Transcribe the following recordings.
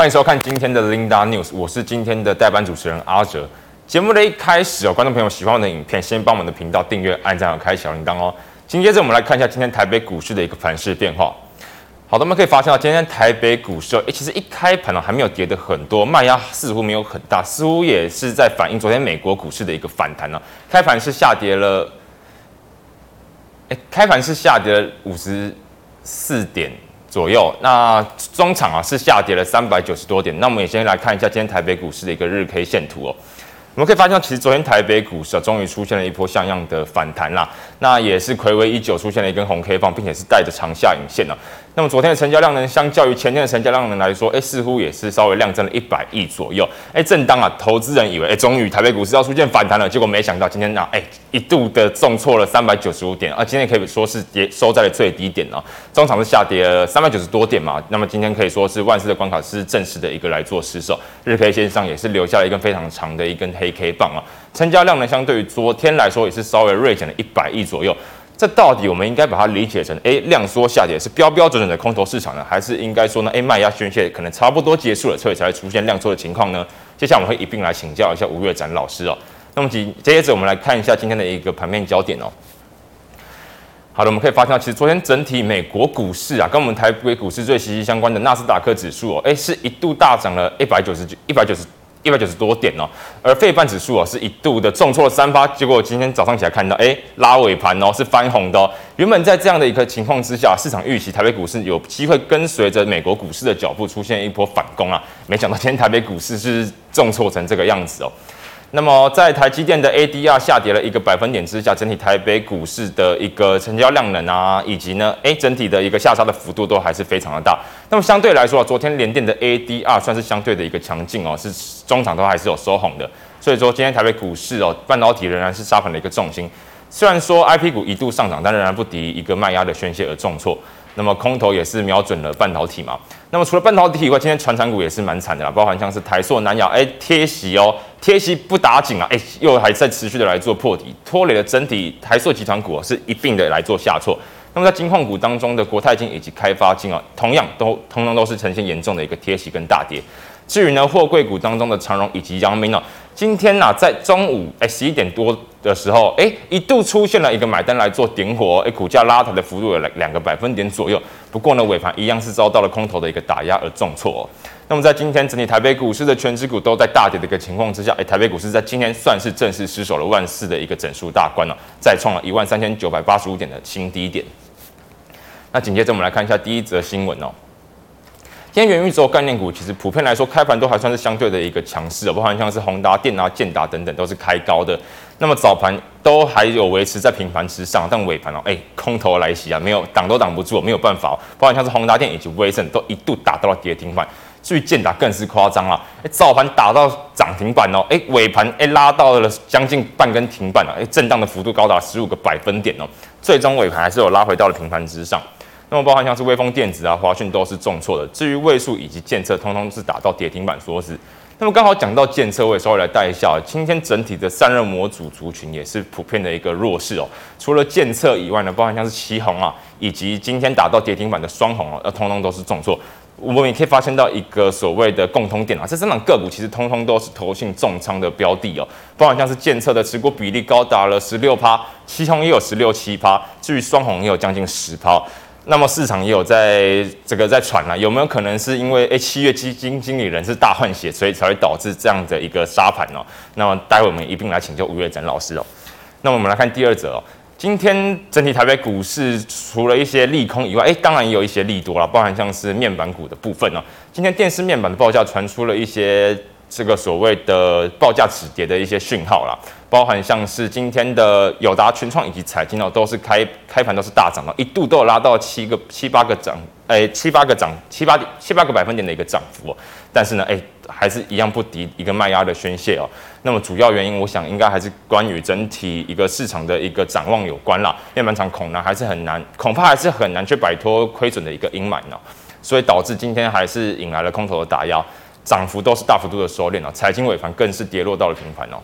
欢迎收看今天的 Linda News，我是今天的代班主持人阿哲。节目的一开始哦，观众朋友喜欢我的影片，先帮我们的频道订阅、按赞和开小铃铛哦。紧接着我们来看一下今天台北股市的一个盘势变化。好的，我们可以发现到今天台北股市哦，其实一开盘呢还没有跌的很多，卖压似乎没有很大，似乎也是在反映昨天美国股市的一个反弹呢。开盘是下跌了，哎，开盘是下跌了五十四点。左右，那中场啊是下跌了三百九十多点。那我们也先来看一下今天台北股市的一个日 K 线图哦。我们可以发现，其实昨天台北股市啊，终于出现了一波像样的反弹啦。那也是睽违已久出现了一根红 K 棒，并且是带着长下影线了。那么昨天的成交量呢，相较于前天的成交量呢来说，哎，似乎也是稍微量增了一百亿左右。哎，正当啊，投资人以为哎，终于台北股市要出现反弹了，结果没想到今天呢，哎，一度的重挫了三百九十五点，啊，今天可以说是跌收在了最低点哦。中场是下跌了三百九十多点嘛。那么今天可以说是万事的关卡是正式的一个来做失守，日 K 线上也是留下了一根非常长的一根黑 K 棒啊。成交量呢，相对于昨天来说也是稍微锐减了一百亿左右。这到底我们应该把它理解成，哎，量缩下跌是标标准准的空头市场呢，还是应该说呢，哎，卖压宣泄可能差不多结束了，所以才会出现量缩的情况呢？接下来我们会一并来请教一下吴月展老师哦。那么紧接着我们来看一下今天的一个盘面焦点哦。好的，我们可以发现到，其实昨天整体美国股市啊，跟我们台北股市最息息相关的纳斯达克指数哦，哎，是一度大涨了一百九十九一百九十。一百九十多点哦，而费半指数哦是一度的重挫了三八，结果今天早上起来看到，哎，拉尾盘哦是翻红的哦。原本在这样的一个情况之下，市场预期台北股市有机会跟随着美国股市的脚步出现一波反攻啊，没想到今天台北股市是重挫成这个样子哦。那么，在台积电的 ADR 下跌了一个百分点之下，整体台北股市的一个成交量能啊，以及呢，诶，整体的一个下杀的幅度都还是非常的大。那么相对来说，昨天联电的 ADR 算是相对的一个强劲哦，是中场都还是有收红的。所以说，今天台北股市哦，半导体仍然是杀盘的一个重心。虽然说 IP 股一度上涨，但仍然不敌一个卖压的宣泄而重挫。那么空头也是瞄准了半导体嘛。那么除了半导体以外，今天传产股也是蛮惨的啦，包含像是台塑、南亚，哎，贴息哦，贴息不打紧啊，哎，又还在持续的来做破底，拖累了整体台塑集团股啊，是一并的来做下挫。那么在金矿股当中的国泰金以及开发金啊，同样都通通都是呈现严重的一个贴息跟大跌。至于呢，货柜股当中的长荣以及阳明呢，今天呐、在中午哎十一点多的时候，哎一度出现了一个买单来做点火，哎股价拉抬的幅度有两两个百分点左右。不过呢，尾盘一样是遭到了空头的一个打压而重挫。那么在今天整体台北股市的全指股都在大跌的一个情况之下，哎，台北股市在今天算是正式失守了万四的一个整数大关了，再创了一万三千九百八十五点的新低点。那紧接着我们来看一下第一则新闻哦。今天元宇宙概念股其实普遍来说开盘都还算是相对的一个强势哦，包含像是宏达电啊、建达等等都是开高的。那么早盘都还有维持在平盘之上，但尾盘哦，哎，空头来袭啊，没有挡都挡不住，没有办法哦。包含像是宏达电以及威盛都一度打到了跌停板，至于建达更是夸张啊，哎，早盘打到涨停板哦，哎，尾盘哎拉到了将近半根停板了，哎，震荡的幅度高达十五个百分点哦，最终尾盘还是有拉回到了平盘之上。那么包含像是威锋电子啊、华讯都是重挫的，至于位数以及建测，通通是打到跌停板锁死。那么刚好讲到建测，我也稍微来带一下，今天整体的散热模组族群也是普遍的一个弱势哦。除了建测以外呢，包含像是奇鋐啊，以及今天打到跌停板的双红啊，那通通都是重挫。我们也可以发现到一个所谓的共通点啊，这三档个股其实通通都是投信重仓的标的哦。包含像是建测的持股比例高达了十六趴，奇鋐也有十六七趴，至于双红也有将近十趴。那么市场也有在这个在传了，有没有可能是因为诶七月基金经理人是大换血，所以才会导致这样的一个杀盘哦？那么待会我们一并来请教吴月展老师哦。那么我们来看第二则哦，今天整体台北股市除了一些利空以外，诶当然也有一些利多了，包含像是面板股的部分哦。今天电视面板的报价传出了一些这个所谓的报价止跌的一些讯号啦。包含像是今天的友达、群创以及财经哦，都是开开盘都是大涨的，一度都有拉到七个七八个涨，哎七八个涨七八七八个百分点的一个涨幅。但是呢，哎还是一样不敌一个卖压的宣泄哦。那么主要原因，我想应该还是关于整体一个市场的一个展望有关啦。面板厂恐难还是很难，恐怕还是很难去摆脱亏损的一个阴霾呢。所以导致今天还是引来了空头的打压，涨幅都是大幅度的收敛了。财经尾盘更是跌落到了平盘哦。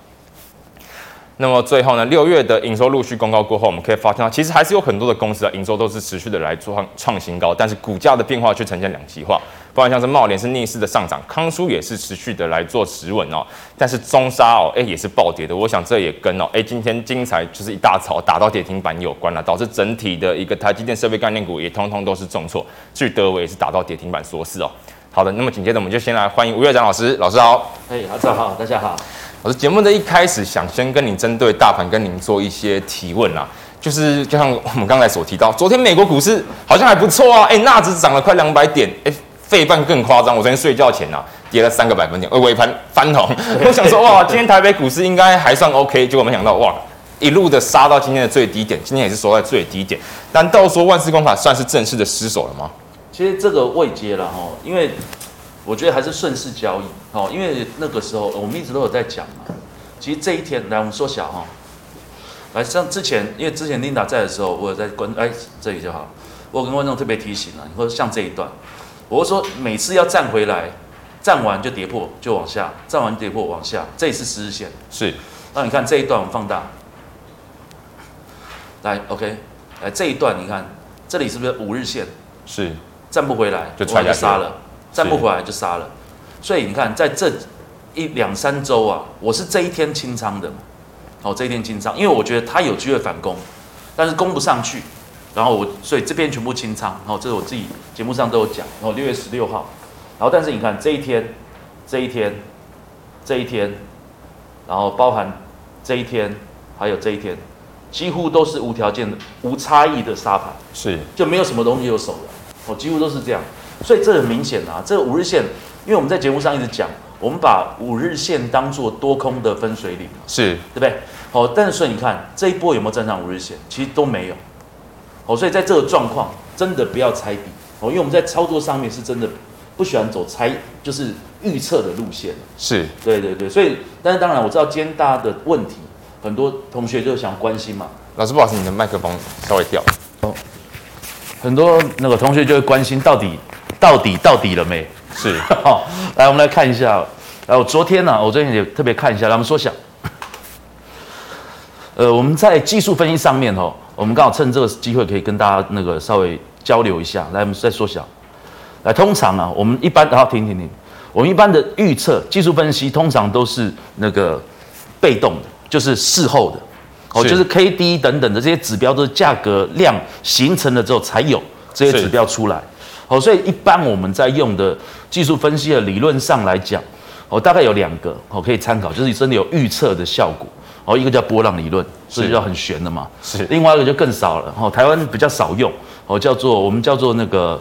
那么最后呢，六月的营收陆续公告过后，我们可以发现到，其实还是有很多的公司啊，营收都是持续的来创创新高，但是股价的变化却呈现两极化。不然像是茂联是逆势的上涨，康舒也是持续的来做持稳哦，但是中沙哦，哎也是暴跌的。我想这也跟哦，哎今天精彩就是一大早打到跌停板有关了，导致整体的一个台积电设备概念股也通通都是重挫，至于德微也是打到跌停板锁死哦。好的，那么紧接着我们就先来欢迎吴岳展老师，老师好。哎，大家好，大家好。老师节目的一开始想先跟你针对大盘跟您做一些提问啊，就是就像我们刚才所提到，昨天美国股市好像还不错啊，哎纳指涨了快两百点，哎。费半更夸张，我昨天睡觉前啊跌了三个百分点，呃尾盘翻红，我想说哇，今天台北股市应该还算 OK，结果没想到哇，一路的杀到今天的最低点，今天也是收在最低点。难道说万四功法算是正式的失守了吗？其实这个未接了哈，因为我觉得还是顺势交易哦，因为那个时候我们一直都有在讲嘛。其实这一天来我们缩小哈，来像之前，因为之前 Linda 在的时候，我有在观哎这里就好，我跟观众特别提醒了，你说像这一段。我是说，每次要站回来，站完就跌破，就往下，站完跌破往下，这也是十日线。是。那你看这一段，我们放大。来，OK，来这一段，你看这里是不是五日线？是。站不回来就踹下去，杀了；站不回来就杀了。所以你看，在这一两三周啊，我是这一天清仓的。哦，这一天清仓，因为我觉得它有机会反攻，但是攻不上去。然后我，所以这边全部清仓，然后这是我自己节目上都有讲。然后六月十六号，然后但是你看这一天，这一天，这一天，然后包含这一天，还有这一天，几乎都是无条件的、无差异的杀盘，是就没有什么东西有手了，哦，几乎都是这样。所以这很明显啊，这个五日线，因为我们在节目上一直讲，我们把五日线当做多空的分水岭，是对不对？好，但是所以你看这一波有没有站上五日线？其实都没有。哦，所以在这个状况，真的不要猜底哦，因为我们在操作上面是真的不喜欢走猜，就是预测的路线。是，对对对，所以，但是当然我知道今天大家的问题，很多同学就想关心嘛。老师，不好意思，你的麦克风稍微掉。哦，很多那个同学就会关心到底到底到底了没？是，好，来我们来看一下，来我昨天呢、啊，我昨天也特别看一下，他们缩小。呃，我们在技术分析上面哦。我们刚好趁这个机会，可以跟大家那个稍微交流一下。来，我们再缩小。来，通常啊，我们一般，然后停停停。我们一般的预测技术分析，通常都是那个被动的，就是事后的。哦，就是 K D 等等的这些指标，都是价格量形成了之后才有这些指标出来。哦，所以一般我们在用的技术分析的理论上来讲，哦，大概有两个哦可以参考，就是真的有预测的效果。哦，一个叫波浪理论，这就叫很玄的嘛。是，另外一个就更少了。哦，台湾比较少用。哦，叫做我们叫做那个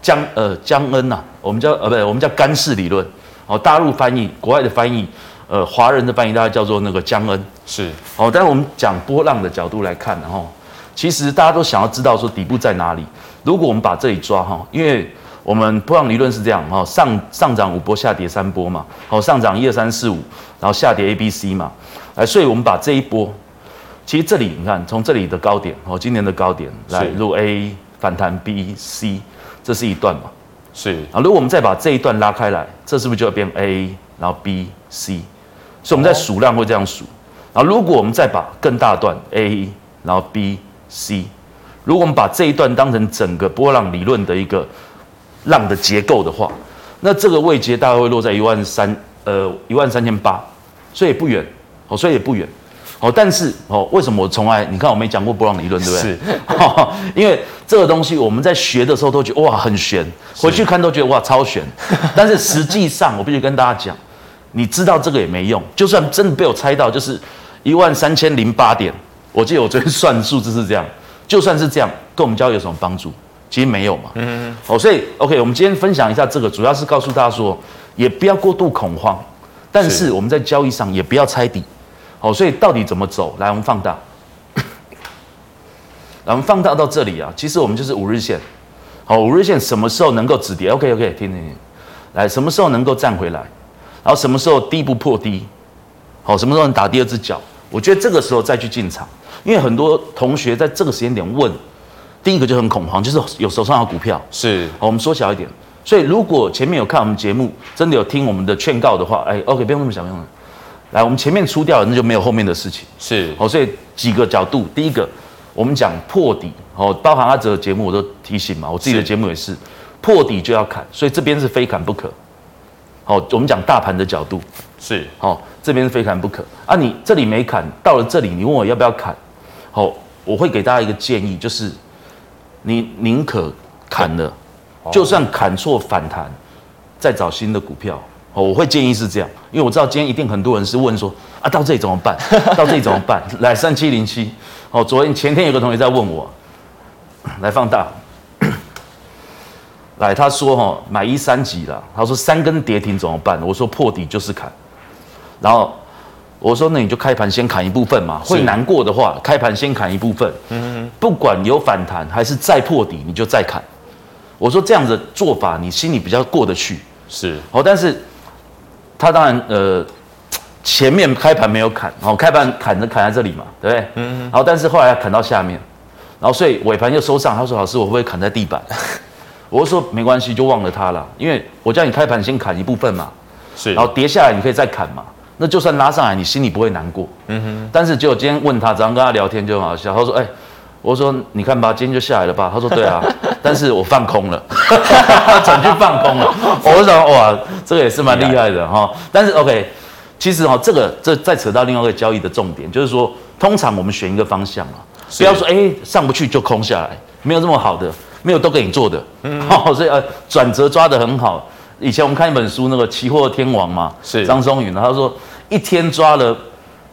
江呃江恩呐，我们叫呃不对，我们叫干式理论。哦，大陆翻译，国外的翻译，呃，华人的翻译大概叫做那个江恩。是。哦，但是我们讲波浪的角度来看，然后其实大家都想要知道说底部在哪里。如果我们把这里抓哈，因为我们波浪理论是这样哈，上上涨五波，下跌三波嘛。好，上涨一二三四五，然后下跌 A B C 嘛。来，所以我们把这一波，其实这里你看，从这里的高点哦，今年的高点来入 A 反弹 B C，这是一段嘛？是啊。如果我们再把这一段拉开来，这是不是就要变 A，然后 B C？所以我们在数量会这样数。然后如果我们再把更大段 A，然后 B C，如果我们把这一段当成整个波浪理论的一个浪的结构的话，那这个位阶大概会落在一万三，呃，一万三千八，所以也不远。哦，所以也不远，哦，但是哦，为什么我从来你看我没讲过波浪理论，对不对？是，因为这个东西我们在学的时候都觉得哇很玄，回去看都觉得哇超玄，但是实际上我必须跟大家讲，你知道这个也没用，就算真的被我猜到，就是一万三千零八点，我记得我昨天算数字是这样，就算是这样，跟我们交易有什么帮助？其实没有嘛。嗯嗯。哦，所以 OK，我们今天分享一下这个，主要是告诉大家说，也不要过度恐慌，但是我们在交易上也不要猜底。好，所以到底怎么走？来，我们放大。来，我们放大到这里啊。其实我们就是五日线。好，五日线什么时候能够止跌？OK，OK，听听听。来，什么时候能够站回来？然后什么时候低不破低？好，什么时候能打第二只脚？我觉得这个时候再去进场，因为很多同学在这个时间点问，第一个就很恐慌，就是有手上有股票。是。好，我们缩小一点。所以如果前面有看我们节目，真的有听我们的劝告的话，哎，OK，不用那么想，不用。来，我们前面出掉了，那就没有后面的事情。是，哦，所以几个角度，第一个，我们讲破底，哦，包含阿哲的节目我都提醒嘛，我自己的节目也是，是破底就要砍，所以这边是非砍不可。好，我们讲大盘的角度是，好，这边是非砍不可啊。你这里没砍，到了这里，你问我要不要砍？好，我会给大家一个建议，就是你宁可砍了，就算砍错反弹，再找新的股票。哦，我会建议是这样，因为我知道今天一定很多人是问说啊，到这里怎么办？到这里怎么办？来三七零七，哦，昨天前天有个同学在问我，来放大，来他说哈、哦，买一三级了，他说三根跌停怎么办？我说破底就是砍，然后我说那你就开盘先砍一部分嘛，会难过的话，开盘先砍一部分，嗯，不管有反弹还是再破底，你就再砍。我说这样子的做法你心里比较过得去，是，哦，但是。他当然，呃，前面开盘没有砍，然后开盘砍着砍在这里嘛，对不对？嗯。然后，但是后来砍到下面，然后所以尾盘又收上。他说：“老师，我会不会砍在地板？” 我就说：“没关系，就忘了它了，因为我叫你开盘先砍一部分嘛，是。然后跌下来你可以再砍嘛，那就算拉上来，你心里不会难过。嗯哼。但是结果今天问他，早上跟他聊天就很好笑。他说：“哎，我说你看吧，今天就下来了吧？”他说：“对啊。”但是我放空了，转去放空了。我就想，哇，这个也是蛮厉害的哈。但是 OK，其实哈，这个这再扯到另外一个交易的重点，就是说，通常我们选一个方向啊，不要说哎上不去就空下来，没有这么好的，没有都给你做的。嗯。所以呃，转折抓得很好。以前我们看一本书，那个期货天王嘛，是张松允，他说一天抓了。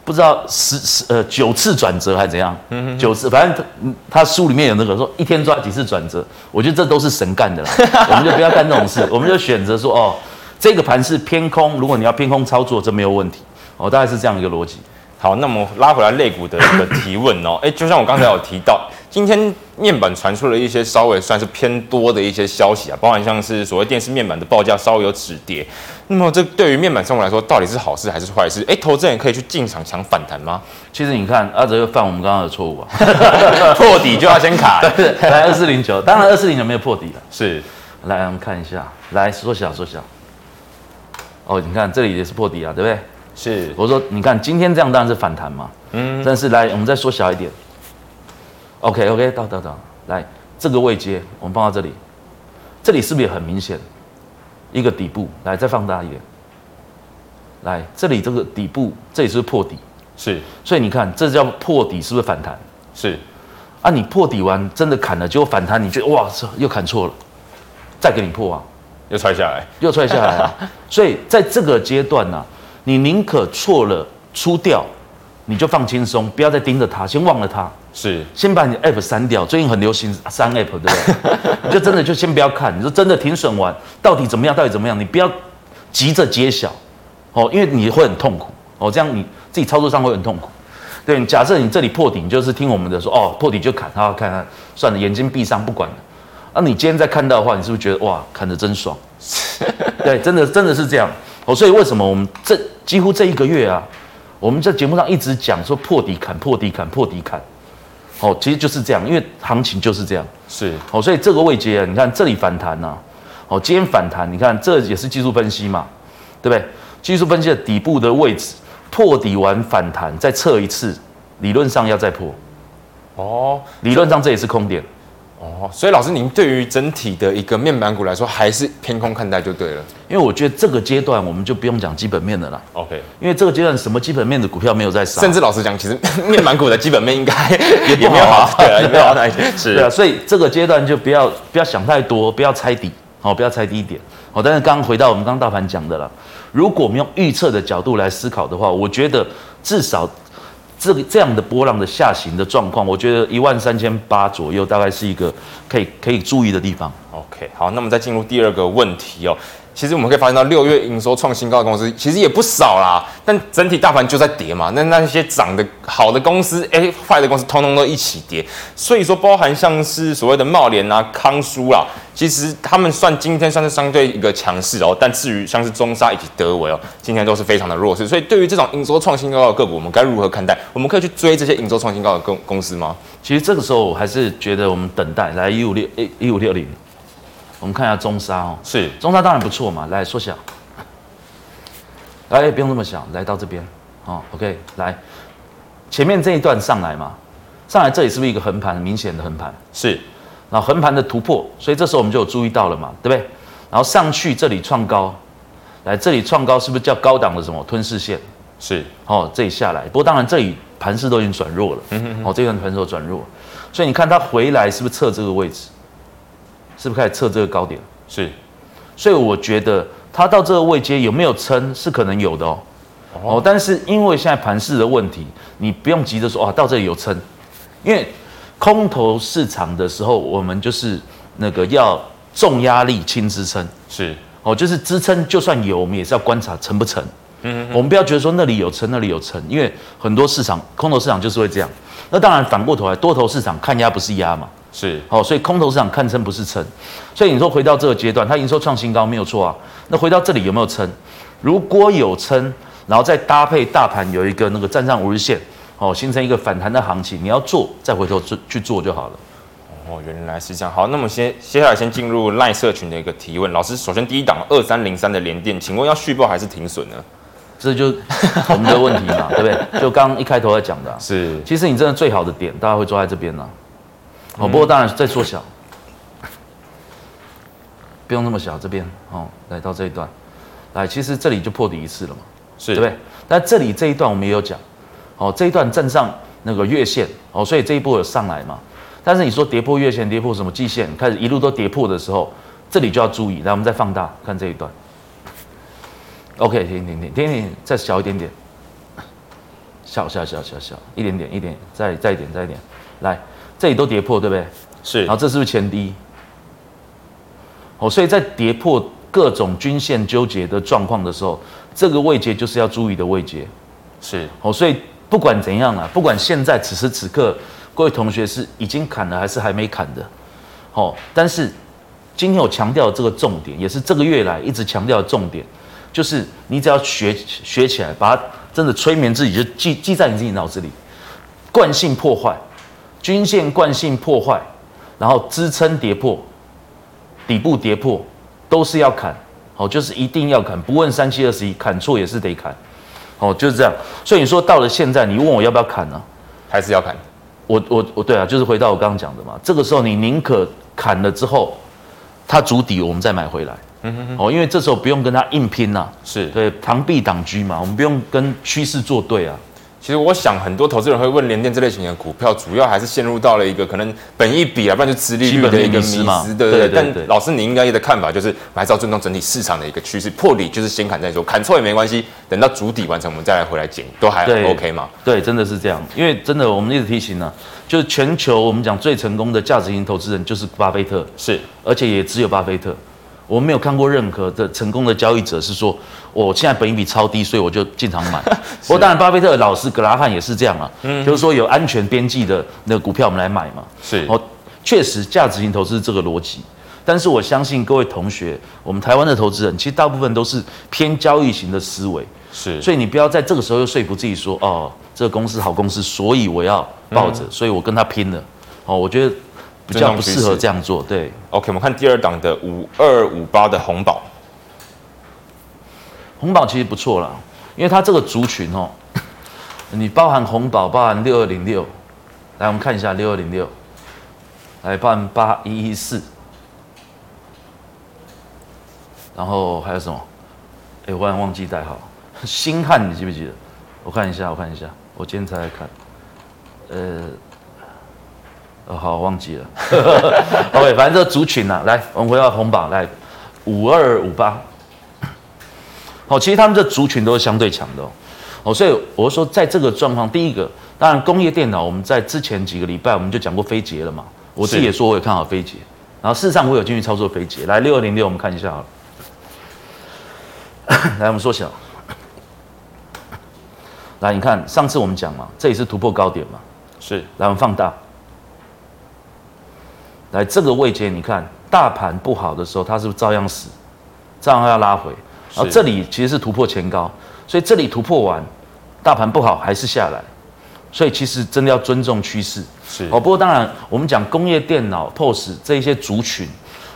不知道十十呃九次转折还是怎样，嗯，九次，反正他他书里面有那个说一天抓几次转折，我觉得这都是神干的啦，我们就不要干这种事，我们就选择说哦，这个盘是偏空，如果你要偏空操作，这没有问题，哦，大概是这样一个逻辑。好，那么拉回来肋骨的一个提问哦，哎，就像我刚才有提到，今天面板传出了一些稍微算是偏多的一些消息啊，包含像是所谓电视面板的报价稍微有止跌，那么这对于面板生活来说，到底是好事还是坏事？哎，投资人可以去进场抢反弹吗？其实你看，阿哲又犯我们刚刚的错误啊，破底就要先砍，来二四零九，当然二四零九没有破底了，是，来我们看一下，来缩小缩小，哦，你看这里也是破底啊，对不对？是，我说你看今天这样当然是反弹嘛，嗯，但是来我们再缩小一点，OK OK，到到到，来这个位阶我们放到这里，这里是不是也很明显一个底部？来再放大一点，来这里这个底部这里是不是破底？是，所以你看这叫破底，是不是反弹？是，啊，你破底完真的砍了，结果反弹，你觉得哇，这又砍错了，再给你破啊，又踹下来，又踹下来啊，所以在这个阶段呢、啊。你宁可错了出掉，你就放轻松，不要再盯着它，先忘了它。是，先把你 app 删掉。最近很流行删 app，对不对？你就真的就先不要看。你说真的停损完，到底怎么样？到底怎么样？你不要急着揭晓，哦，因为你会很痛苦。哦，这样你自己操作上会很痛苦。对，假设你这里破底，你就是听我们的说，哦，破底就砍，好好看看，算了，眼睛闭上不管了。啊，你今天再看到的话，你是不是觉得哇，砍得真爽？对，真的真的是这样。哦，所以为什么我们这几乎这一个月啊，我们在节目上一直讲说破底砍、破底砍、破底砍，哦，其实就是这样，因为行情就是这样。是，哦，所以这个位阶啊，你看这里反弹呐，哦，今天反弹，你看这也是技术分析嘛，对不对？技术分析的底部的位置破底完反弹，再测一次，理论上要再破。哦，理论上这也是空点。哦，所以老师，您对于整体的一个面板股来说，还是偏空看待就对了。因为我觉得这个阶段我们就不用讲基本面的了。OK，因为这个阶段什么基本面的股票没有在杀，甚至老实讲，其实 面板股的基本面应该 也没有好啊，对啊，也没有好哪一些。是，对啊，所以这个阶段就不要不要想太多，不要猜底，好，不要猜低点。好，但是刚刚回到我们刚刚大盘讲的了，如果我们用预测的角度来思考的话，我觉得至少。这个这样的波浪的下行的状况，我觉得一万三千八左右大概是一个可以可以注意的地方。OK，好，那么再进入第二个问题哦。其实我们可以发现到，六月营收创新高的公司其实也不少啦，但整体大盘就在跌嘛。那那些涨的好的公司，哎，坏的公司通通都一起跌。所以说，包含像是所谓的茂联啊、康舒啦，其实他们算今天算是相对一个强势哦。但至于像是中沙以及德维哦，今天都是非常的弱势。所以对于这种营收创新高的个股，我们该如何看待？我们可以去追这些营收创新高的公公司吗？其实这个时候我还是觉得我们等待来一五六一五六零。我们看一下中沙哦，是。中沙当然不错嘛，来缩小，来不用那么小，来到这边，哦，OK，来，前面这一段上来嘛，上来这里是不是一个横盘？很明显的横盘？是，然后横盘的突破，所以这时候我们就有注意到了嘛，对不对？然后上去这里创高，来这里创高是不是叫高档的什么吞噬线？是，哦，这里下来，不过当然这里盘势都已经转弱了，嗯哼，哦，这段盘势都转弱，所以你看它回来是不是测这个位置？是不是开始测这个高点？是，所以我觉得它到这个位阶有没有撑是可能有的哦。哦，但是因为现在盘势的问题，你不用急着说啊，到这里有撑，因为空头市场的时候，我们就是那个要重压力轻支撑，是哦，就是支撑就算有，我们也是要观察成不成。嗯，我们不要觉得说那里有撑，那里有撑，因为很多市场空头市场就是会这样。那当然反过头来，多头市场看压不是压嘛，是哦，所以空头市场看撑不是撑。所以你说回到这个阶段，它营收创新高没有错啊。那回到这里有没有撑？如果有撑。然后再搭配大盘有一个那个站上五日线，哦，形成一个反弹的行情，你要做再回头去去做就好了。哦，原来是这样。好，那么先接下来先进入赖社群的一个提问。老师，首先第一档二三零三的联电，请问要续报还是停损呢？这就我们的问题嘛，对不对？就刚刚一开头在讲的、啊，是。其实你真的最好的点，大家会抓在这边呢、啊。哦，不过当然再缩小，不用那么小，这边哦，来到这一段，来，其实这里就破底一次了嘛。是对不对？但这里这一段我们也有讲，哦，这一段站上那个月线，哦，所以这一波有上来嘛。但是你说跌破月线，跌破什么季线，开始一路都跌破的时候，这里就要注意。来，我们再放大看这一段。OK，停停停停停，再小一点点，小小小小小一点点一点，再再一点再一点。来，这里都跌破，对不对？是。然后这是不是前低？哦，所以在跌破各种均线纠结的状况的时候。这个位阶就是要注意的位阶，是哦，所以不管怎样啊，不管现在此时此刻各位同学是已经砍了还是还没砍的，哦，但是今天我强调的这个重点，也是这个月来一直强调的重点，就是你只要学学起来，把它真的催眠自己，就记记在你自己脑子里，惯性破坏，均线惯性破坏，然后支撑跌破，底部跌破，都是要砍。哦，就是一定要砍，不问三七二十一，砍错也是得砍。哦，就是这样。所以你说到了现在，你问我要不要砍呢？还是要砍？我我我，对啊，就是回到我刚刚讲的嘛。这个时候你宁可砍了之后，它筑底，我们再买回来。嗯哼哼。哦，因为这时候不用跟它硬拼呐、啊。是对，螳臂挡车嘛，我们不用跟趋势作对啊。其实我想，很多投资人会问联电这类型的股票，主要还是陷入到了一个可能本一比啊，不然就殖利率的一个迷失，对不对？但老师，你应该的看法就是，还是要尊重整体市场的一个趋势，破底就是先砍再说，砍错也没关系，等到主底完成，我们再来回来捡，都还 OK 嘛？对，真的是这样，因为真的我们一直提醒呢、啊，就是全球我们讲最成功的价值型投资人就是巴菲特，是，而且也只有巴菲特。我没有看过任何的成功的交易者是说，我现在本益比超低，所以我就进场买。不过当然，巴菲特的老师格拉汉也是这样啊，嗯，就是说有安全边际的那个股票我们来买嘛。是，哦，确实价值型投资这个逻辑。但是我相信各位同学，我们台湾的投资人其实大部分都是偏交易型的思维。是，所以你不要在这个时候又说服自己说，哦，这个公司好公司，所以我要抱着，所以我跟他拼了。哦，我觉得。比较不适合这样做，对。OK，我们看第二档的五二五八的红宝，红宝其实不错了，因为它这个族群哦，你包含红宝，包含六二零六，来我们看一下六二零六，来包含八一一四，然后还有什么？哎，我忽然忘记代号，星汉你记不记得？我看一下，我看一下，我今天才来看，呃。哦，好，忘记了。OK，反正这个族群啊，来，我们回到红榜来，五二五八。好，其实他们这族群都是相对强的哦。哦，所以我说，在这个状况，第一个，当然工业电脑，我们在之前几个礼拜我们就讲过飞捷了嘛。我自己也说，我也看好飞捷。然后事实上，我有进去操作飞捷。来，六二零六，我们看一下好了。来，我们缩小。来，你看，上次我们讲嘛，这也是突破高点嘛。是。来，我们放大。来这个位阶，你看大盘不好的时候，它是不是照样死，照样要拉回？然后这里其实是突破前高，所以这里突破完，大盘不好还是下来，所以其实真的要尊重趋势。是。哦，不过当然我们讲工业电脑、POS 这一些族群，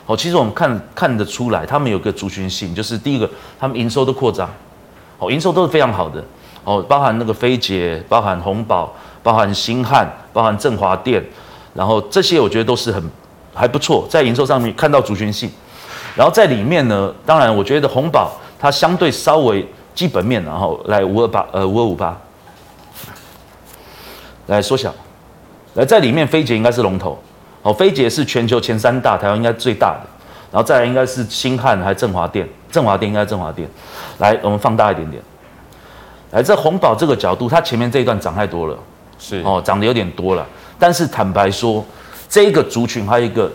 哦，其实我们看看得出来，他们有个族群性，就是第一个，他们营收都扩张，哦，营收都是非常好的，哦，包含那个飞捷，包含宏宝，包含新汉，包含振华电，然后这些我觉得都是很还不错，在营收上面看到族群性。然后在里面呢，当然我觉得红宝它相对稍微基本面，然后来五二八呃五二五八，来缩小，来在里面飞捷应该是龙头，哦，飞捷是全球前三大，台湾应该最大的，然后再来应该是新汉还是振华电，振华电应该是振华电，来我们放大一点点，来这红宝这个角度，它前面这一段涨太多了，是。哦涨得有点多了，但是坦白说，这一个族群还有一个。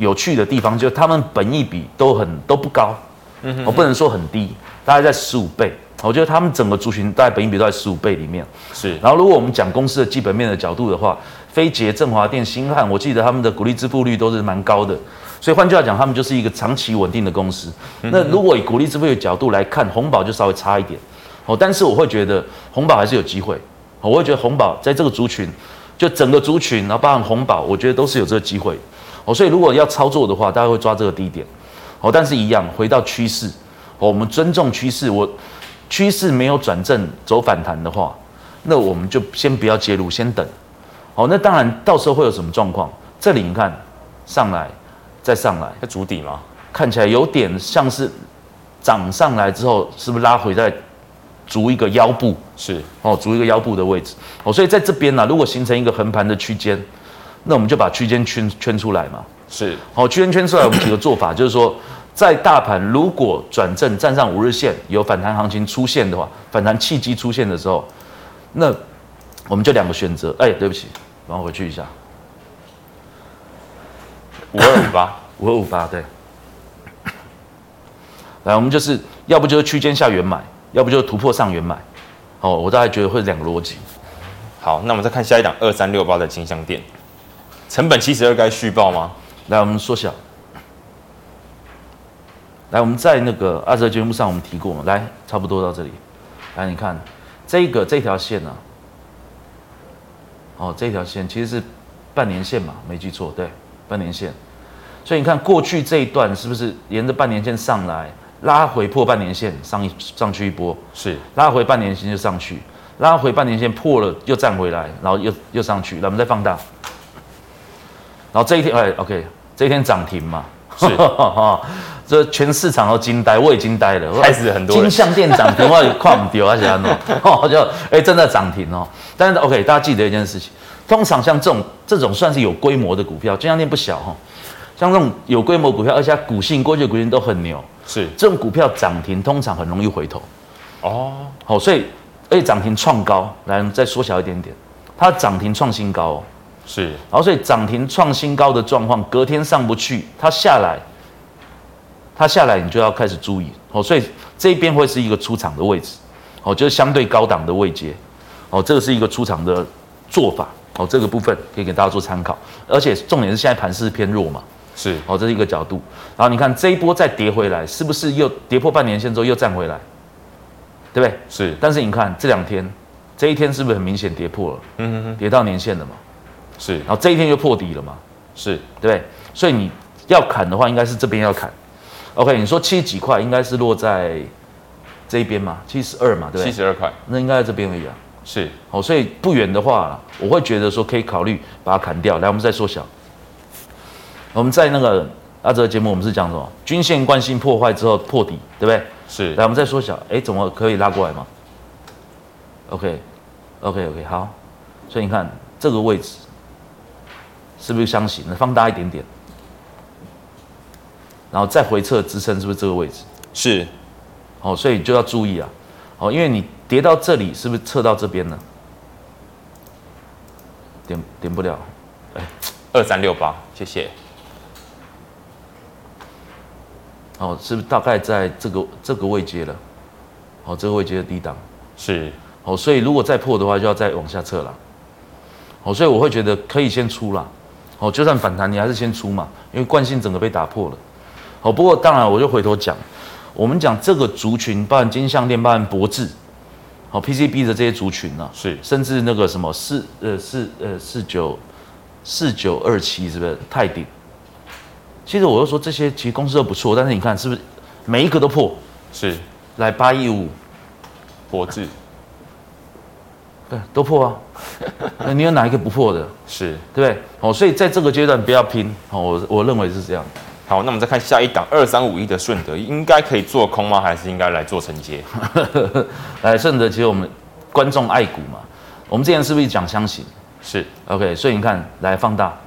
有趣的地方就是他们本益比都很都不高，嗯哼，我不能说很低，大概在十五倍。我觉得他们整个族群大概本益比都在十五倍里面。是。然后如果我们讲公司的基本面的角度的话，飞捷、振华电、新汉，我记得他们的股利支付率都是蛮高的。所以换句话讲，他们就是一个长期稳定的公司。那如果以股利支付的角度来看，红宝就稍微差一点。哦，但是我会觉得红宝还是有机会。我会觉得红宝在这个族群，就整个族群，然后包含红宝，我觉得都是有这个机会。哦，所以如果要操作的话，大家会抓这个低点。哦，但是一样回到趋势，哦，我们尊重趋势。我趋势没有转正走反弹的话，那我们就先不要介入，先等。哦，那当然到时候会有什么状况？这里你看上来，再上来，在筑底吗？看起来有点像是涨上来之后，是不是拉回再筑一个腰部？是哦，足一个腰部的位置。哦，所以在这边呢，如果形成一个横盘的区间。那我们就把区间圈圈出来嘛，是好，区间圈出来，我们几个做法就是说，在大盘如果转正站上五日线，有反弹行情出现的话，反弹契机出现的时候，那我们就两个选择。哎，对不起，然后回去一下，五二五八，五二五八，对。来，我们就是要不就是区间下圆买，要不就突破上缘买。哦，我大概觉得会两个逻辑。好，那我们再看下一档二三六八的金香店。成本七十二该续报吗？来，我们缩小。来，我们在那个阿泽节目上我们提过？来，差不多到这里。来，你看这个这条线呢、啊？哦，这条线其实是半年线嘛？没记错，对，半年线。所以你看过去这一段是不是沿着半年线上来，拉回破半年线，上一上去一波？是，拉回半年线就上去，拉回半年线破了又站回来，然后又又上去。来，我们再放大。然后这一天，哎，OK，这一天涨停嘛，是，这全市场都惊呆，我也惊呆了，开始很多金项店涨停，我也跨不掉，而且呢，哦，就哎真的涨停哦。但是 OK，大家记得一件事情，通常像这种这种算是有规模的股票，金项店不小哈，像这种有规模股票，而且股性过去的股性都很牛，是。这种股票涨停通常很容易回头，哦，好，所以而且涨停创高，来再缩小一点点，它涨停创新高哦。是，然后所以涨停创新高的状况，隔天上不去，它下来，它下来你就要开始注意。哦。所以这边会是一个出场的位置，哦，就是相对高档的位阶，哦，这个是一个出场的做法，哦，这个部分可以给大家做参考。而且重点是现在盘势偏弱嘛，是，哦，这是一个角度。然后你看这一波再跌回来，是不是又跌破半年线之后又站回来，对不对？是。但是你看这两天，这一天是不是很明显跌破了？嗯哼哼，跌到年线了嘛？是，然后这一天就破底了嘛？是对不对？所以你要砍的话，应该是这边要砍。OK，你说七十几块，应该是落在这一边嘛？七十二嘛，对不对？七十二块，那应该在这边而已啊。是，哦，所以不远的话，我会觉得说可以考虑把它砍掉。来，我们再缩小。我们在那个阿哲节目，我们是讲什么？均线惯性破坏之后破底，对不对？是。来，我们再缩小。哎，怎么可以拉过来吗？OK，OK，OK，好。所以你看这个位置。是不是相形？放大一点点，然后再回撤支撑，是不是这个位置？是，哦，所以就要注意啊，哦，因为你跌到这里，是不是测到这边呢？点点不了，哎，二三六八，谢谢。好，是不是大概在这个这个位阶了？好，这个位阶的低档是，好，所以如果再破的话，就要再往下测了。好，所以我会觉得可以先出了。哦，就算反弹，你还是先出嘛，因为惯性整个被打破了。好，不过当然我就回头讲，我们讲这个族群，包含金项链，包含博智，好 PCB 的这些族群呢、啊，是，甚至那个什么四呃四呃四九四九二七是不是泰鼎？其实我就说这些其实公司都不错，但是你看是不是每一个都破？是，来八一五，博智，对，都破啊。那你有哪一个不破的？是对不对？哦，所以在这个阶段不要拼。哦，我我认为是这样。好，那我们再看下一档二三五一的顺德，应该可以做空吗？还是应该来做承接？来，顺德，其实我们观众爱股嘛。我们之前是不是讲箱型？是 OK，所以你看，来放大，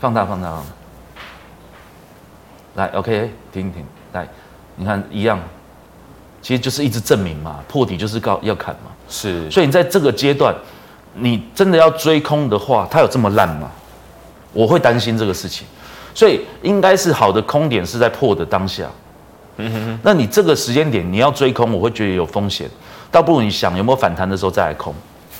放大，放大，放大。来，OK，停停，来，你看一样，其实就是一直证明嘛，破底就是告要砍嘛。是，所以你在这个阶段，你真的要追空的话，它有这么烂吗？我会担心这个事情，所以应该是好的空点是在破的当下。嗯哼哼，那你这个时间点你要追空，我会觉得有风险，倒不如你想有没有反弹的时候再来空，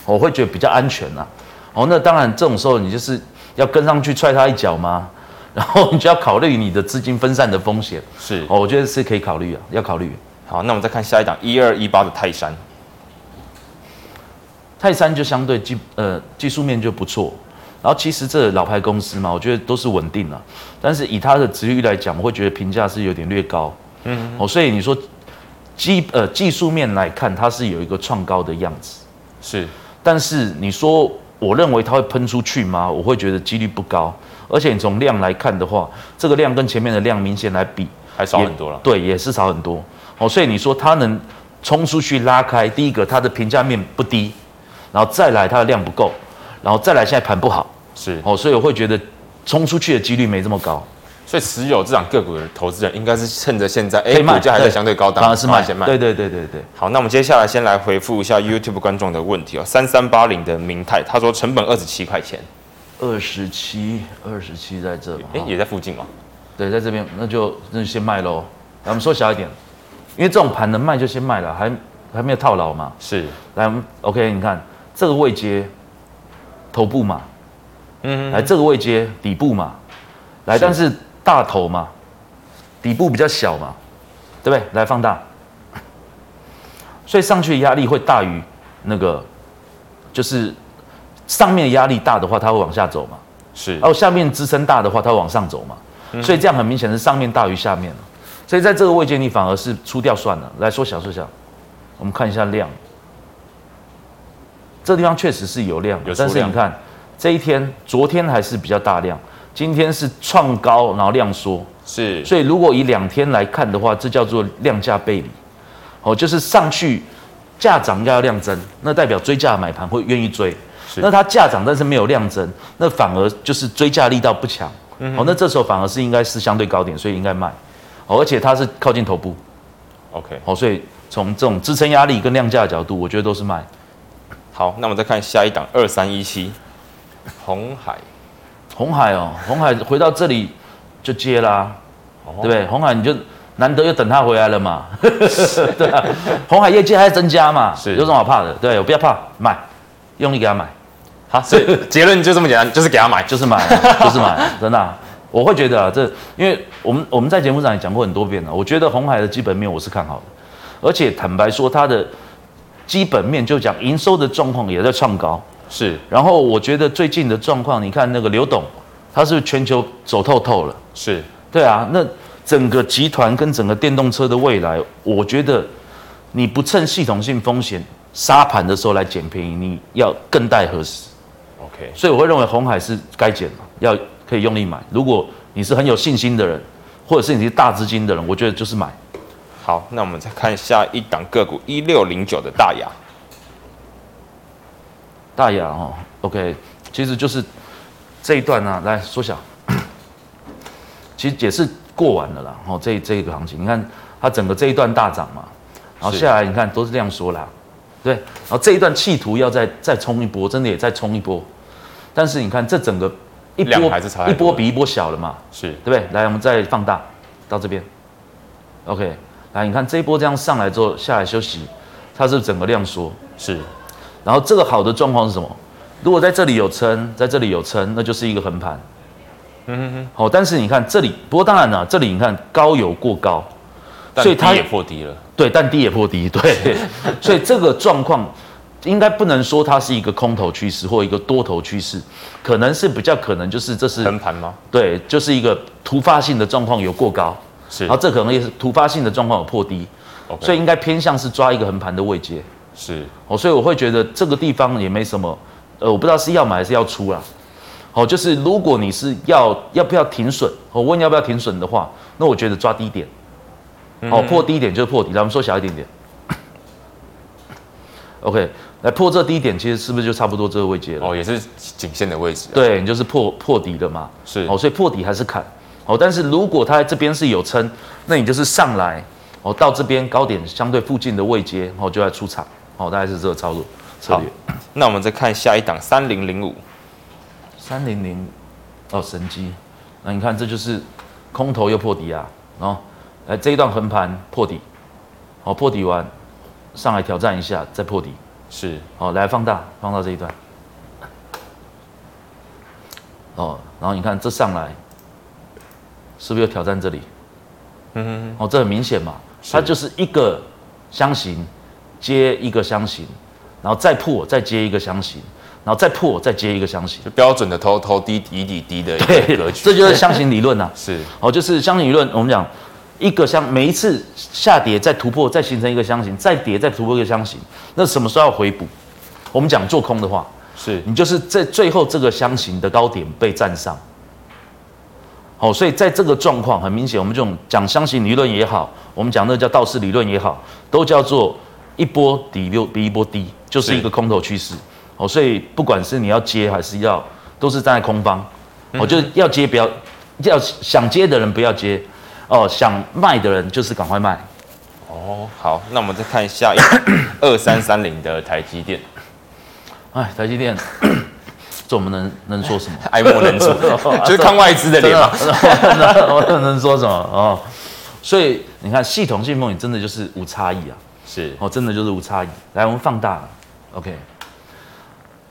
我会觉得比较安全啊。哦，那当然这种时候你就是要跟上去踹他一脚吗？然后你就要考虑你的资金分散的风险，是。哦，我觉得是可以考虑啊，要考虑。好，那我们再看下一档一二一八的泰山，泰山就相对技呃技术面就不错，然后其实这老牌公司嘛，我觉得都是稳定了，但是以它的值率来讲，我会觉得评价是有点略高，嗯。哦，所以你说技呃技术面来看，它是有一个创高的样子，是，但是你说我认为它会喷出去吗？我会觉得几率不高。而且你从量来看的话，这个量跟前面的量明显来比还少很多了。对，也是少很多。哦，所以你说它能冲出去拉开，第一个它的评价面不低，然后再来它的量不够，然后再来现在盘不好，是哦，所以我会觉得冲出去的几率没这么高。所以持有这档个股的投资人应该是趁着现在哎股价还在相对高档，当然是卖先卖。对对对对对。好，那我们接下来先来回复一下 YouTube 观众的问题哦。三三八零的明泰，他说成本二十七块钱。二十七，二十七在这吗？哎，也在附近哦？对，在这边，那就那就先卖喽。来，我们缩小一点，因为这种盘能卖就先卖了，还还没有套牢嘛。是，来，我们 OK，你看这个位阶，头部嘛，嗯，来这个位阶底部嘛，来，但是大头嘛，底部比较小嘛，对不对？来放大，所以上去的压力会大于那个，就是。上面压力大的话，它会往下走嘛？是。然后下面支撑大的话，它会往上走嘛？嗯、所以这样很明显是上面大于下面了。所以在这个位阶，你反而是出掉算了。来缩小缩小，我们看一下量。这地方确实是有量，有量，但是你看这一天，昨天还是比较大量，今天是创高，然后量缩。是。所以如果以两天来看的话，这叫做量价背离。哦，就是上去价涨要量增，那代表追价买盘会愿意追。那它价涨，但是没有量增，那反而就是追价力道不强。嗯，哦，那这时候反而是应该是相对高点，所以应该卖。哦，而且它是靠近头部。OK，好，所以从这种支撑压力跟量价的角度，我觉得都是卖。好，那我们再看下一档二三一七，红海。鸿海哦，红海回到这里就接啦，哦、对不对？红海你就难得又等他回来了嘛。对啊，红海业绩还在增加嘛，是有什么好怕的？对，我不要怕，买。用力给他买，好，所以结论就这么简单，就是给他买，就是买，就是买，真的、啊，我会觉得啊，这因为我们我们在节目上也讲过很多遍了，我觉得红海的基本面我是看好的，而且坦白说，它的基本面就讲营收的状况也在创高，是，然后我觉得最近的状况，你看那个刘董，他是全球走透透了，是对啊，那整个集团跟整个电动车的未来，我觉得你不趁系统性风险。杀盘的时候来捡便宜，你要更待何时？OK，所以我会认为红海是该捡，要可以用力买。如果你是很有信心的人，或者是你是大资金的人，我觉得就是买。好，那我们再看下一档个股一六零九的大亚。大雅哦，OK，其实就是这一段呢、啊，来缩小，其实也是过完了啦。哦，这这个行情，你看它整个这一段大涨嘛，然后下来你看都是这样说啦。对，然后这一段企图要再再冲一波，真的也再冲一波，但是你看这整个一波还是差一波比一波小了嘛，是。对不对？来，我们再放大到这边，OK，来你看这一波这样上来之后下来休息，它是整个量缩？是，然后这个好的状况是什么？如果在这里有撑，在这里有撑，那就是一个横盘，嗯哼哼，好，但是你看这里，不过当然了，这里你看高有过高，所以它也破低了。对，但低也破低，对，所以这个状况应该不能说它是一个空头趋势或一个多头趋势，可能是比较可能就是这是横盘吗？对，就是一个突发性的状况有过高，是，然后这可能也是突发性的状况有破低.所以应该偏向是抓一个横盘的位阶。是哦，所以我会觉得这个地方也没什么，呃，我不知道是要买还是要出啦。哦，就是如果你是要要不要停损，我问要不要停损的话，那我觉得抓低点，哦，破低点就是破底，咱们缩小一点点。OK，来破这低点，其实是不是就差不多这个位阶了？哦，也是颈线的位置。对，你就是破破底了嘛。是哦，所以破底还是砍。哦，但是如果它这边是有撑，那你就是上来。哦，到这边高点相对附近的位阶，哦，就要出场，哦，大概是这个操作策略。那我们再看下一档三零零五，三零零，哦，神机，那你看这就是空头又破底啊，哦，来这一段横盘破底，哦，破底完上来挑战一下，再破底，是，哦，来放大，放到这一段，哦，然后你看这上来，是不是又挑战这里？嗯哼，哦，这很明显嘛。它就是一个箱型接一个箱型，然后再破再接一个箱型，然后再破再接一个箱型，就标准的头头低底底低的一个格局。这就是箱型理论呐、啊。是哦，就是箱型理论。我们讲一个箱，每一次下跌再突破，再形成一个箱型，再跌再突破一个箱型，那什么时候要回补？我们讲做空的话，是你就是在最后这个箱型的高点被站上。好，所以在这个状况很明显，我们这种讲箱型理论也好，我们讲那叫道氏理论也好，都叫做一波底六比一波低，就是一个空头趋势。哦，所以不管是你要接还是要，都是站在空方。我就要接不要，要想接的人不要接，哦，想卖的人就是赶快卖。哦，好，那我们再看一下二三三零的台积电。哎，台积电。这我们能能说什么？爱莫能助，就是看外资的脸嘛。我能说什么哦？所以你看，系统性风险真的就是无差异啊。是哦，真的就是无差异。来，我们放大了，OK。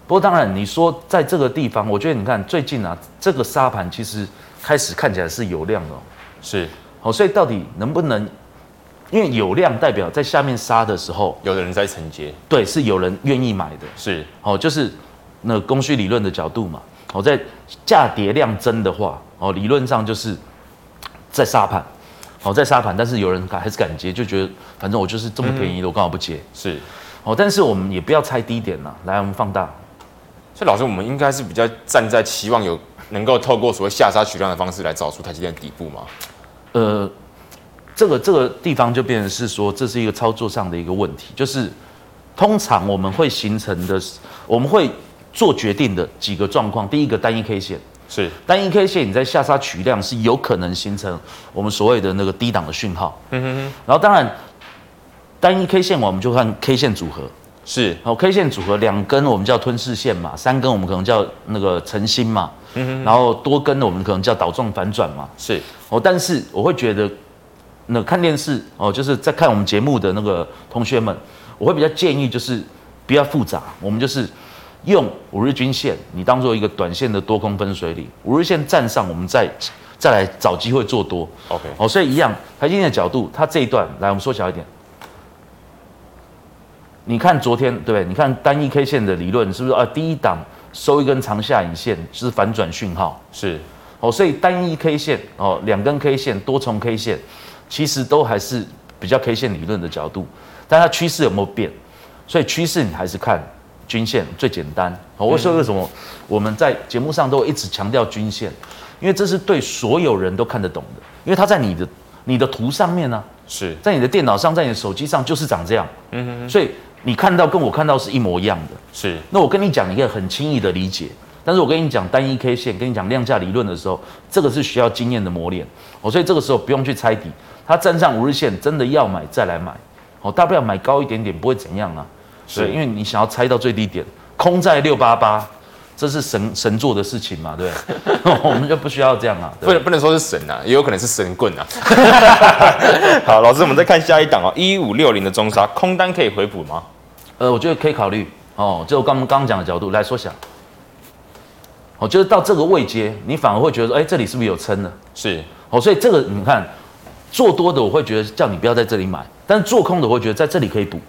不过当然，你说在这个地方，我觉得你看最近啊，这个沙盘其实开始看起来是有量的。是哦，所以到底能不能？因为有量代表在下面杀的时候，有的人在承接。对，是有人愿意买的。是哦，就是。那供需理论的角度嘛，哦在价跌量增的话，哦，理论上就是在沙盘，好在沙盘，但是有人敢还是敢接，就觉得反正我就是这么便宜的，我刚好不接。是，哦，但是我们也不要猜低点了，来，我们放大。所以老师，我们应该是比较站在期望有能够透过所谓下杀取量的方式来找出台积电的底部吗？呃，这个这个地方就变成是说，这是一个操作上的一个问题，就是通常我们会形成的，我们会。做决定的几个状况，第一个单一 K 线是单一 K 线，你在下杀取量是有可能形成我们所谓的那个低档的讯号。嗯哼哼。然后当然单一 K 线我们就看 K 线组合是，然后 K 线组合两根我们叫吞噬线嘛，三根我们可能叫那个晨星嘛。嗯哼。然后多根的我们可能叫倒状反转嘛。是。哦，但是我会觉得那看电视哦，就是在看我们节目的那个同学们，我会比较建议就是不要复杂，我们就是。用五日均线，你当做一个短线的多空分水岭。五日线站上，我们再再来找机会做多。OK，哦，所以一样，台积电的角度，它这一段来，我们缩小一点。你看昨天，对不对？你看单一 K 线的理论是不是啊？第一档收一根长下影线，是反转讯号。是，哦，所以单一 K 线哦，两根 K 线，多重 K 线，其实都还是比较 K 线理论的角度，但它趋势有没有变？所以趋势你还是看。均线最简单，我说为什么？我们在节目上都一直强调均线？因为这是对所有人都看得懂的，因为它在你的你的图上面呢、啊，是。在你的电脑上，在你的手机上就是长这样，嗯哼哼，所以你看到跟我看到是一模一样的，是。那我跟你讲，你可以很轻易的理解，但是我跟你讲单一 K 线，跟你讲量价理论的时候，这个是需要经验的磨练，哦，所以这个时候不用去猜底，它站上五日线，真的要买再来买，哦，大不了买高一点点，不会怎样啊。对，因为你想要猜到最低点，空在六八八，这是神神做的事情嘛？对，我们就不需要这样啊。不能不能说是神啊，也有可能是神棍啊。好，老师，我们再看下一档哦，一五六零的中沙空单可以回补吗？呃，我觉得可以考虑哦。就我刚刚刚讲的角度来缩小，哦，就是到这个位阶，你反而会觉得说，哎，这里是不是有撑了？是哦，所以这个你看，做多的我会觉得叫你不要在这里买，但是做空的我会觉得在这里可以补。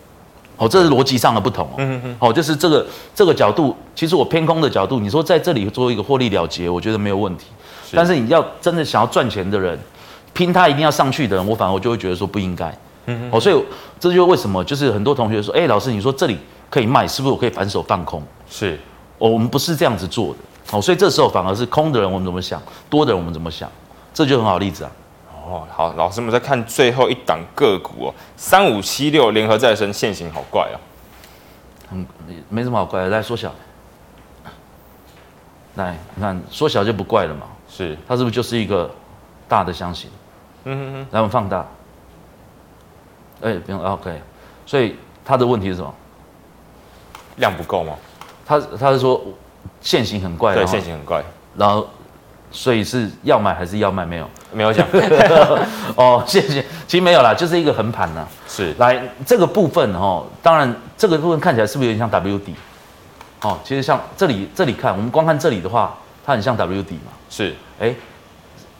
哦，这是逻辑上的不同哦。嗯嗯嗯。哦，就是这个这个角度，其实我偏空的角度，你说在这里做一个获利了结，我觉得没有问题。是。但是你要真的想要赚钱的人，拼他一定要上去的人，我反而我就会觉得说不应该。嗯哦，所以这就是为什么，就是很多同学说，哎，老师，你说这里可以卖，是不是我可以反手放空？是，哦，我们不是这样子做的。哦，所以这时候反而是空的人我们怎么想，多的人我们怎么想，这就很好例子啊。哦，好，老师，们再看最后一档个股哦，三五七六联合再生线型好怪啊，嗯，没什么好怪的，来缩小，来，你看缩小就不怪了嘛，是，它是不是就是一个大的箱型？嗯哼哼，来我们放大，哎，不用，OK，所以它的问题是什么？量不够吗？他他是说线型很怪，对，线型很怪，然后。所以是要买还是要卖？没有，没有讲。哦，谢谢。其实没有啦，就是一个横盘呐。是。来这个部分哦，当然这个部分看起来是不是有点像 W 底？哦，其实像这里这里看，我们光看这里的话，它很像 W 底嘛。是。哎，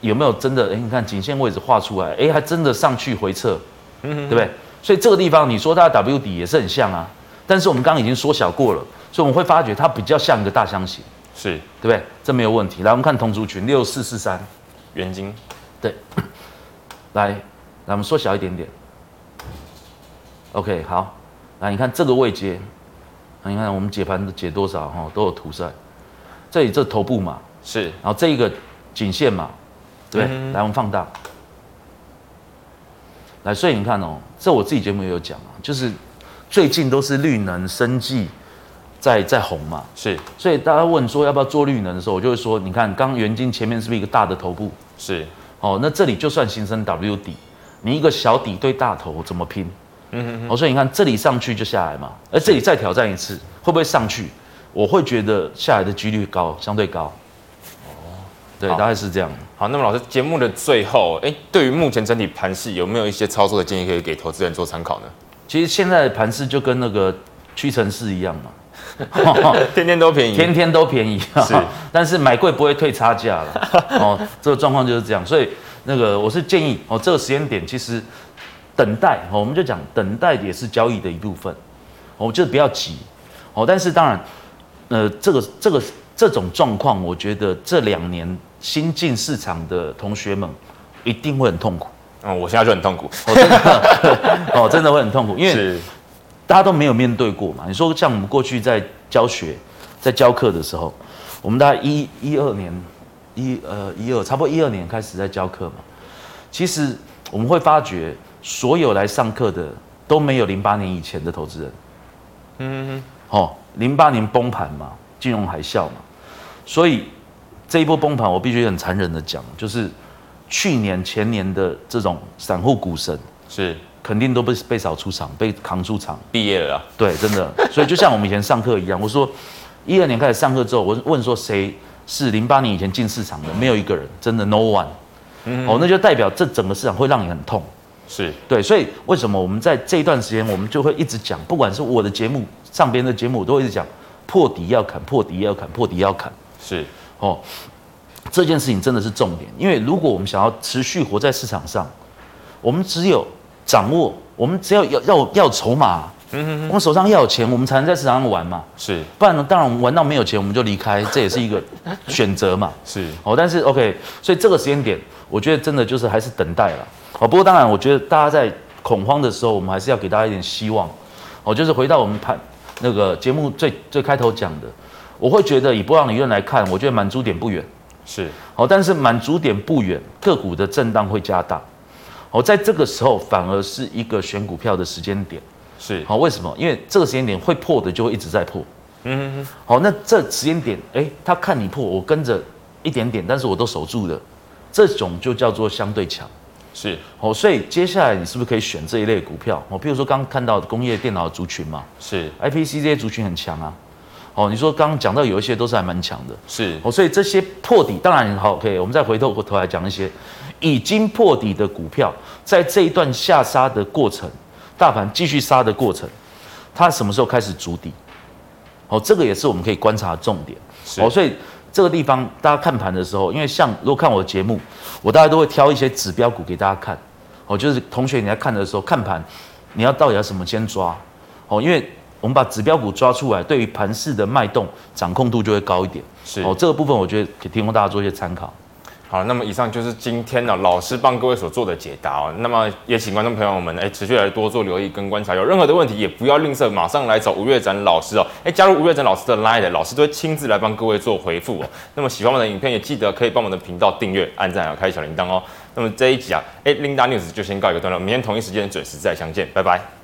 有没有真的？哎，你看颈线位置画出来，哎，还真的上去回撤，嗯对不对？所以这个地方你说它的 W 底也是很像啊，但是我们刚刚已经缩小过了，所以我们会发觉它比较像一个大箱型。是对不对？这没有问题。来，我们看同族群六四四三，元晶。对，来，来我们缩小一点点。OK，好。来，你看这个位阶，你看我们解盘解多少哈，都有图在。这里这头部嘛，是。然后这一个颈线嘛，对，对、嗯。来，我们放大。来，所以你看哦，这我自己节目也有讲啊，就是最近都是绿能生技。在在红嘛，是，所以大家问说要不要做绿能的时候，我就会说，你看刚元晶前面是不是一个大的头部？是，哦，那这里就算形成 W 底，你一个小底对大头怎么拼？嗯哼哼，哦，所以你看这里上去就下来嘛，而这里再挑战一次，会不会上去？我会觉得下来的几率高，相对高。哦，对，大概是这样。好，那么老师节目的最后，哎，对于目前整体盘势有没有一些操作的建议可以给投资人做参考呢？其实现在的盘势就跟那个屈臣氏一样嘛。天天都便宜，天天都便宜，是，但是买贵不会退差价了。哦，这个状况就是这样，所以那个我是建议哦，这个时间点其实等待哦，我们就讲等待也是交易的一部分，哦，就是不要急哦。但是当然，呃，这个这个这种状况，我觉得这两年新进市场的同学们一定会很痛苦。嗯，我现在就很痛苦，哦，真的，哦，真的会很痛苦，因为。大家都没有面对过嘛？你说像我们过去在教学、在教课的时候，我们大概一一二年、一呃一二，差不多一二年开始在教课嘛。其实我们会发觉，所有来上课的都没有零八年以前的投资人。嗯哼，哦，零八年崩盘嘛，金融海啸嘛，所以这一波崩盘，我必须很残忍的讲，就是去年前年的这种散户股神是。肯定都被被扫出场，被扛出场，毕业了啊。对，真的。所以就像我们以前上课一样，我说一二年开始上课之后，我问说谁是零八年以前进市场的？没有一个人，真的 no one。哦，那就代表这整个市场会让你很痛。是对，所以为什么我们在这一段时间，我们就会一直讲，不管是我的节目上边的节目，我都会一直讲破底要砍，破底要砍，破底要砍。是哦，这件事情真的是重点，因为如果我们想要持续活在市场上，我们只有。掌握，我们只要要要要筹码，嗯我们手上要有钱，我们才能在市场上玩嘛。是，不然呢，当然我们玩到没有钱，我们就离开，这也是一个选择嘛。是，哦，但是 OK，所以这个时间点，我觉得真的就是还是等待了。哦，不过当然，我觉得大家在恐慌的时候，我们还是要给大家一点希望。哦，就是回到我们盘那个节目最最开头讲的，我会觉得以波浪理论来看，我觉得满足点不远。是，哦，但是满足点不远，个股的震荡会加大。哦，在这个时候反而是一个选股票的时间点，是好，为什么？因为这个时间点会破的就会一直在破，嗯。好，那这时间点，哎，他看你破，我跟着一点点，但是我都守住的，这种就叫做相对强，是。好，所以接下来你是不是可以选这一类股票？哦，比如说刚刚看到工业电脑族群嘛，是。IPC 这些族群很强啊。哦，你说刚刚讲到有一些都是还蛮强的，是。哦，所以这些破底当然好，OK，我们再回头过头来讲一些。已经破底的股票，在这一段下杀的过程，大盘继续杀的过程，它什么时候开始筑底？哦，这个也是我们可以观察的重点。哦，所以这个地方大家看盘的时候，因为像如果看我的节目，我大家都会挑一些指标股给大家看。哦，就是同学你在看的时候看盘，你要到底要什么先抓？哦，因为我们把指标股抓出来，对于盘势的脉动掌控度就会高一点。是哦，这个部分我觉得可以提供大家做一些参考。好，那么以上就是今天呢老师帮各位所做的解答哦。那么也请观众朋友们哎持续来多做留意跟观察，有任何的问题也不要吝啬，马上来找吴月展老师哦。哎，加入吴月展老师的 Line，老师都会亲自来帮各位做回复哦。那么喜欢我们的影片也记得可以帮我们的频道订阅、按赞还有开小铃铛哦。那么这一集啊，哎，Linda News 就先告一个段落，明天同一时间准时再相见，拜拜。